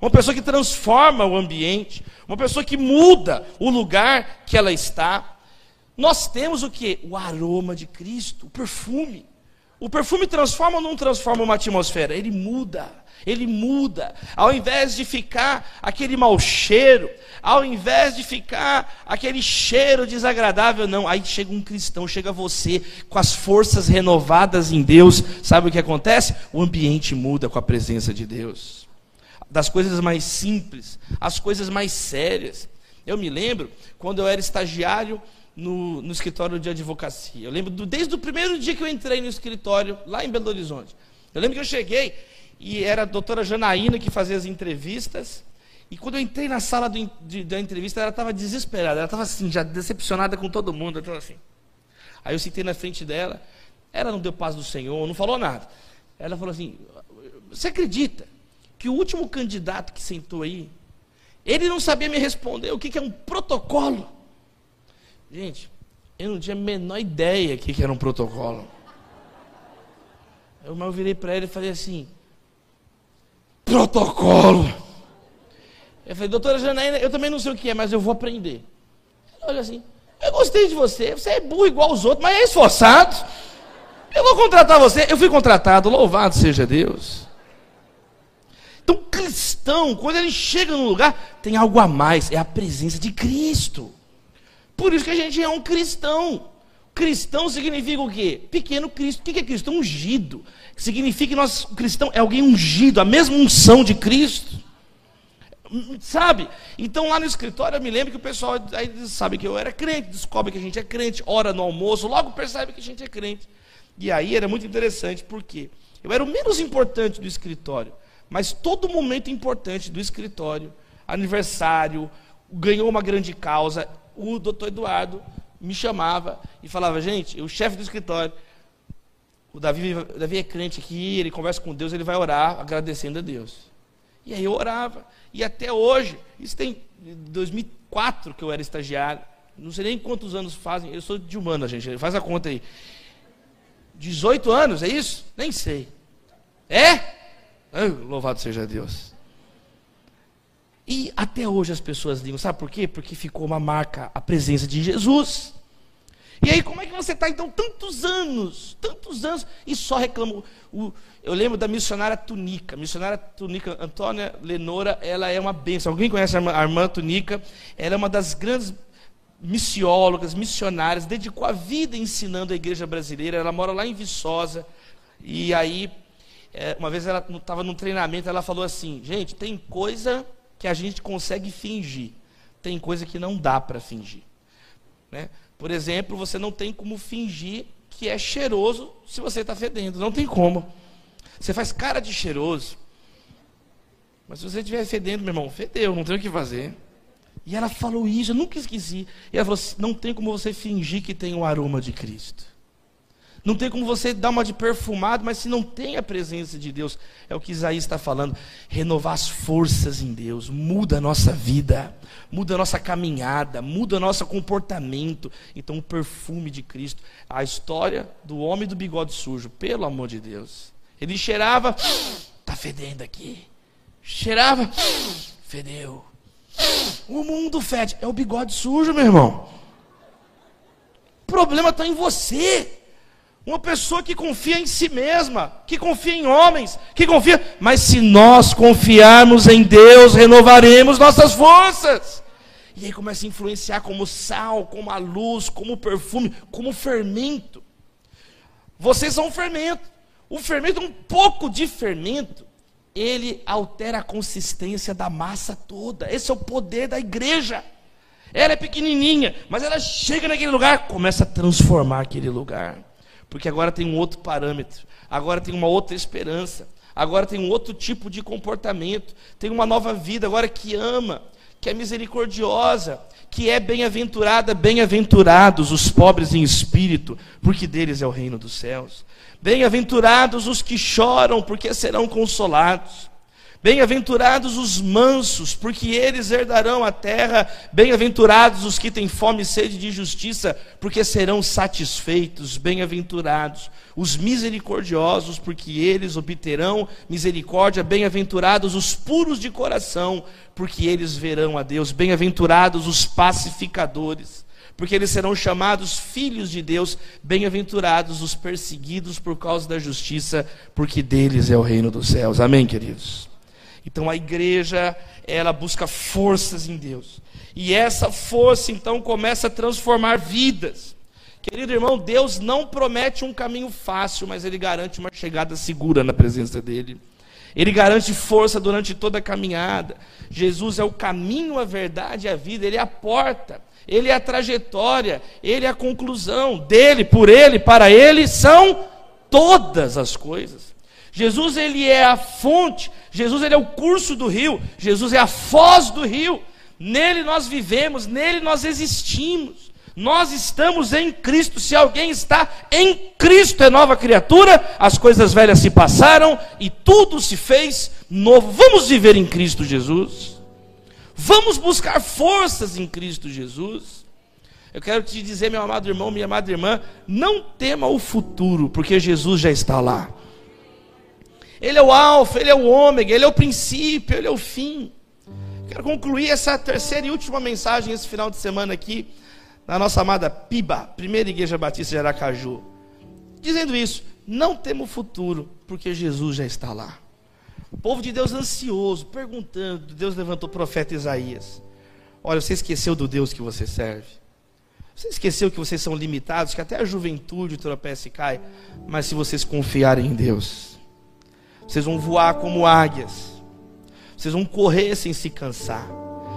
Uma pessoa que transforma o ambiente, uma pessoa que muda o lugar que ela está. Nós temos o que? O aroma de Cristo, o perfume. O perfume transforma ou não transforma uma atmosfera? Ele muda. Ele muda. Ao invés de ficar aquele mau cheiro, ao invés de ficar aquele cheiro desagradável, não. Aí chega um cristão, chega você com as forças renovadas em Deus. Sabe o que acontece? O ambiente muda com a presença de Deus. Das coisas mais simples, as coisas mais sérias. Eu me lembro quando eu era estagiário no, no escritório de advocacia. Eu lembro do, desde o primeiro dia que eu entrei no escritório, lá em Belo Horizonte. Eu lembro que eu cheguei e era a doutora Janaína que fazia as entrevistas. E quando eu entrei na sala do, de, da entrevista, ela estava desesperada. Ela estava assim, já decepcionada com todo mundo. Então, assim. Aí eu sentei na frente dela. Ela não deu paz do Senhor, não falou nada. Ela falou assim: Você acredita que o último candidato que sentou aí, ele não sabia me responder o que, que é um protocolo? Gente, eu não tinha a menor ideia que, que era um protocolo. Eu, eu virei para ele e falei assim: Protocolo. Eu falei, doutora Janaína, eu também não sei o que é, mas eu vou aprender. Olha assim, eu gostei de você, você é burro igual os outros, mas é esforçado. Eu vou contratar você. Eu fui contratado, louvado seja Deus. Então, cristão, quando ele chega num lugar, tem algo a mais, é a presença de Cristo. Por isso que a gente é um cristão. Cristão significa o quê? Pequeno Cristo. O que é Cristo? Ungido. Significa que nós, cristão, é alguém ungido, a mesma unção de Cristo. Sabe? Então lá no escritório eu me lembro que o pessoal aí sabe que eu era crente, descobre que a gente é crente, ora no almoço, logo percebe que a gente é crente. E aí era muito interessante, porque eu era o menos importante do escritório, mas todo momento importante do escritório, aniversário, ganhou uma grande causa, o doutor Eduardo me chamava e falava, gente, o chefe do escritório, o Davi, o Davi é crente aqui, ele conversa com Deus, ele vai orar agradecendo a Deus. E aí eu orava. E até hoje, isso tem 2004 que eu era estagiário. Não sei nem quantos anos fazem. Eu sou de humana, gente. Faz a conta aí. 18 anos, é isso? Nem sei. É? Ai, louvado seja Deus. E até hoje as pessoas ligam, sabe por quê? Porque ficou uma marca, a presença de Jesus. E aí, como é que você está, então, tantos anos, tantos anos, e só reclama? O, eu lembro da missionária Tunica, missionária Tunica, Antônia Lenora, ela é uma bênção. Alguém conhece a irmã, a irmã Tunica? Ela é uma das grandes missiólogas, missionárias, dedicou a vida ensinando a igreja brasileira. Ela mora lá em Viçosa, e aí, é, uma vez ela estava num treinamento, ela falou assim: gente, tem coisa que a gente consegue fingir, tem coisa que não dá para fingir. Né? Por exemplo, você não tem como fingir que é cheiroso se você está fedendo. Não tem como. Você faz cara de cheiroso. Mas se você estiver fedendo, meu irmão, fedeu, não tem o que fazer. E ela falou isso, eu nunca esqueci. E ela falou assim, não tem como você fingir que tem o aroma de Cristo. Não tem como você dar uma de perfumado, mas se não tem a presença de Deus, é o que Isaías está falando. Renovar as forças em Deus, muda a nossa vida, muda a nossa caminhada, muda o nosso comportamento. Então, o perfume de Cristo, a história do homem do bigode sujo, pelo amor de Deus. Ele cheirava, está fedendo aqui. Cheirava, fedeu. O mundo fede, é o bigode sujo, meu irmão. O problema está em você. Uma pessoa que confia em si mesma, que confia em homens, que confia. Mas se nós confiarmos em Deus, renovaremos nossas forças. E aí começa a influenciar como sal, como a luz, como perfume, como fermento. Vocês são um fermento. O fermento, um pouco de fermento, ele altera a consistência da massa toda. Esse é o poder da igreja. Ela é pequenininha, mas ela chega naquele lugar, começa a transformar aquele lugar porque agora tem um outro parâmetro, agora tem uma outra esperança, agora tem um outro tipo de comportamento, tem uma nova vida agora que ama, que é misericordiosa, que é bem-aventurada, bem-aventurados os pobres em espírito, porque deles é o reino dos céus. Bem-aventurados os que choram, porque serão consolados. Bem-aventurados os mansos, porque eles herdarão a terra. Bem-aventurados os que têm fome e sede de justiça, porque serão satisfeitos. Bem-aventurados os misericordiosos, porque eles obterão misericórdia. Bem-aventurados os puros de coração, porque eles verão a Deus. Bem-aventurados os pacificadores, porque eles serão chamados filhos de Deus, bem-aventurados os perseguidos por causa da justiça, porque deles é o reino dos céus. Amém, queridos? Então a igreja, ela busca forças em Deus. E essa força então começa a transformar vidas. Querido irmão, Deus não promete um caminho fácil, mas Ele garante uma chegada segura na presença dEle. Ele garante força durante toda a caminhada. Jesus é o caminho, a verdade e a vida, Ele é a porta, Ele é a trajetória, Ele é a conclusão. Dele, por Ele, para Ele são todas as coisas. Jesus ele é a fonte, Jesus ele é o curso do rio, Jesus é a foz do rio. Nele nós vivemos, nele nós existimos. Nós estamos em Cristo. Se alguém está em Cristo, é nova criatura, as coisas velhas se passaram e tudo se fez novo. Vamos viver em Cristo Jesus. Vamos buscar forças em Cristo Jesus. Eu quero te dizer, meu amado irmão, minha amada irmã, não tema o futuro, porque Jesus já está lá. Ele é o alfa, ele é o ômega, ele é o princípio, ele é o fim. Quero concluir essa terceira e última mensagem esse final de semana aqui na nossa amada PIBA, Primeira Igreja Batista de Aracaju, dizendo isso: não temos futuro, porque Jesus já está lá. O povo de Deus ansioso, perguntando, Deus levantou o profeta Isaías. Olha, você esqueceu do Deus que você serve. Você esqueceu que vocês são limitados, que até a juventude tropeça e cai. Mas se vocês confiarem em Deus, vocês vão voar como águias. Vocês vão correr sem se cansar.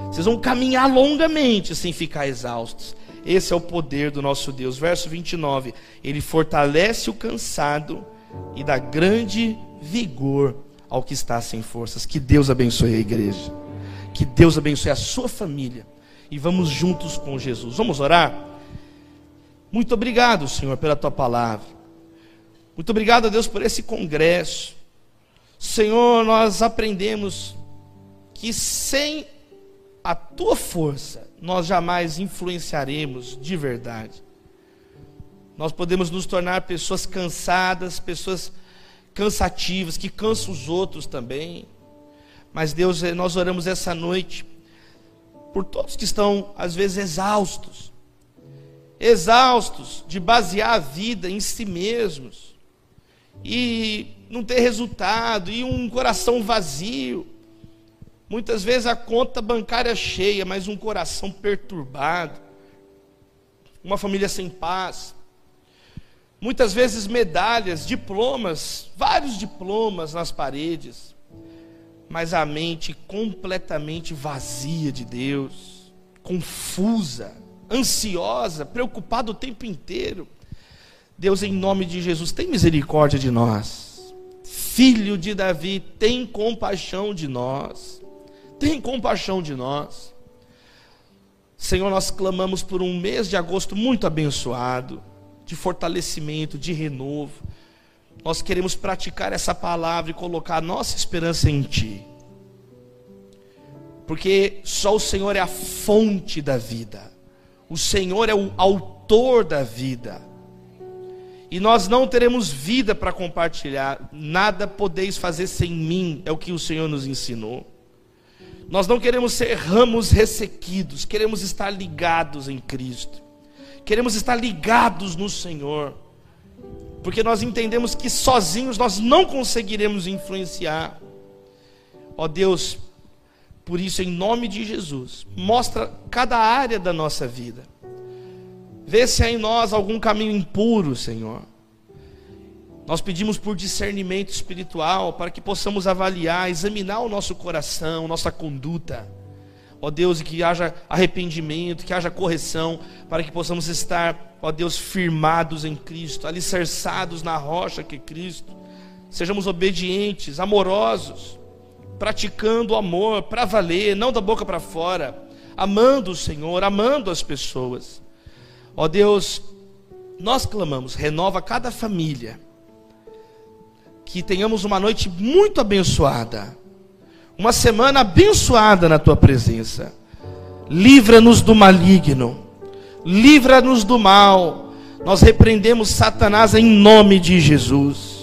Vocês vão caminhar longamente sem ficar exaustos. Esse é o poder do nosso Deus. Verso 29. Ele fortalece o cansado e dá grande vigor ao que está sem forças. Que Deus abençoe a igreja. Que Deus abençoe a sua família. E vamos juntos com Jesus. Vamos orar? Muito obrigado, Senhor, pela tua palavra. Muito obrigado a Deus por esse congresso. Senhor, nós aprendemos que sem a tua força, nós jamais influenciaremos de verdade. Nós podemos nos tornar pessoas cansadas, pessoas cansativas, que cansam os outros também. Mas Deus, eh, nós oramos essa noite por todos que estão, às vezes, exaustos exaustos de basear a vida em si mesmos e não ter resultado e um coração vazio. Muitas vezes a conta bancária é cheia, mas um coração perturbado, uma família sem paz. Muitas vezes medalhas, diplomas, vários diplomas nas paredes, mas a mente completamente vazia de Deus, confusa, ansiosa, preocupada o tempo inteiro. Deus, em nome de Jesus, tem misericórdia de nós. Filho de Davi, tem compaixão de nós tem compaixão de nós. Senhor, nós clamamos por um mês de agosto muito abençoado, de fortalecimento, de renovo. Nós queremos praticar essa palavra e colocar a nossa esperança em Ti. Porque só o Senhor é a fonte da vida, o Senhor é o autor da vida. E nós não teremos vida para compartilhar, nada podeis fazer sem mim, é o que o Senhor nos ensinou. Nós não queremos ser ramos ressequidos, queremos estar ligados em Cristo. Queremos estar ligados no Senhor. Porque nós entendemos que sozinhos nós não conseguiremos influenciar. Ó Deus, por isso, em nome de Jesus, mostra cada área da nossa vida. Vê se há em nós algum caminho impuro, Senhor. Nós pedimos por discernimento espiritual para que possamos avaliar, examinar o nosso coração, nossa conduta. Ó Deus, e que haja arrependimento, que haja correção, para que possamos estar, ó Deus, firmados em Cristo, alicerçados na rocha que é Cristo. Sejamos obedientes, amorosos, praticando o amor para valer, não da boca para fora, amando o Senhor, amando as pessoas. Ó Deus, nós clamamos, renova cada família que tenhamos uma noite muito abençoada, uma semana abençoada na tua presença. Livra-nos do maligno, livra-nos do mal. Nós repreendemos Satanás em nome de Jesus.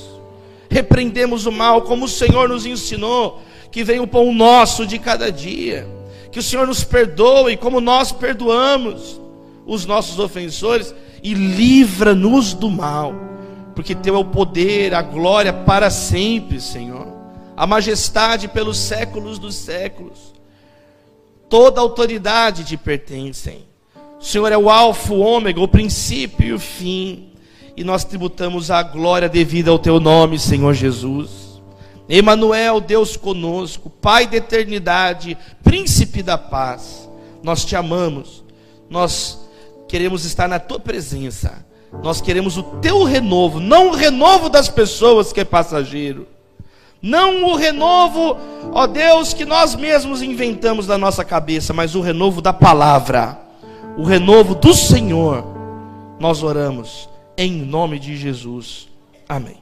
Repreendemos o mal como o Senhor nos ensinou, que vem o pão nosso de cada dia. Que o Senhor nos perdoe como nós perdoamos os nossos ofensores e livra-nos do mal, porque teu é o poder, a glória para sempre, Senhor, a majestade pelos séculos dos séculos. Toda autoridade te pertence. O Senhor é o alfa, o ômega, o princípio e o fim. E nós tributamos a glória devida ao teu nome, Senhor Jesus. Emanuel, Deus conosco, Pai da eternidade, príncipe da paz. Nós te amamos. Nós queremos estar na tua presença. Nós queremos o teu renovo, não o renovo das pessoas que é passageiro. Não o renovo, ó Deus, que nós mesmos inventamos na nossa cabeça, mas o renovo da palavra, o renovo do Senhor. Nós oramos em nome de Jesus. Amém.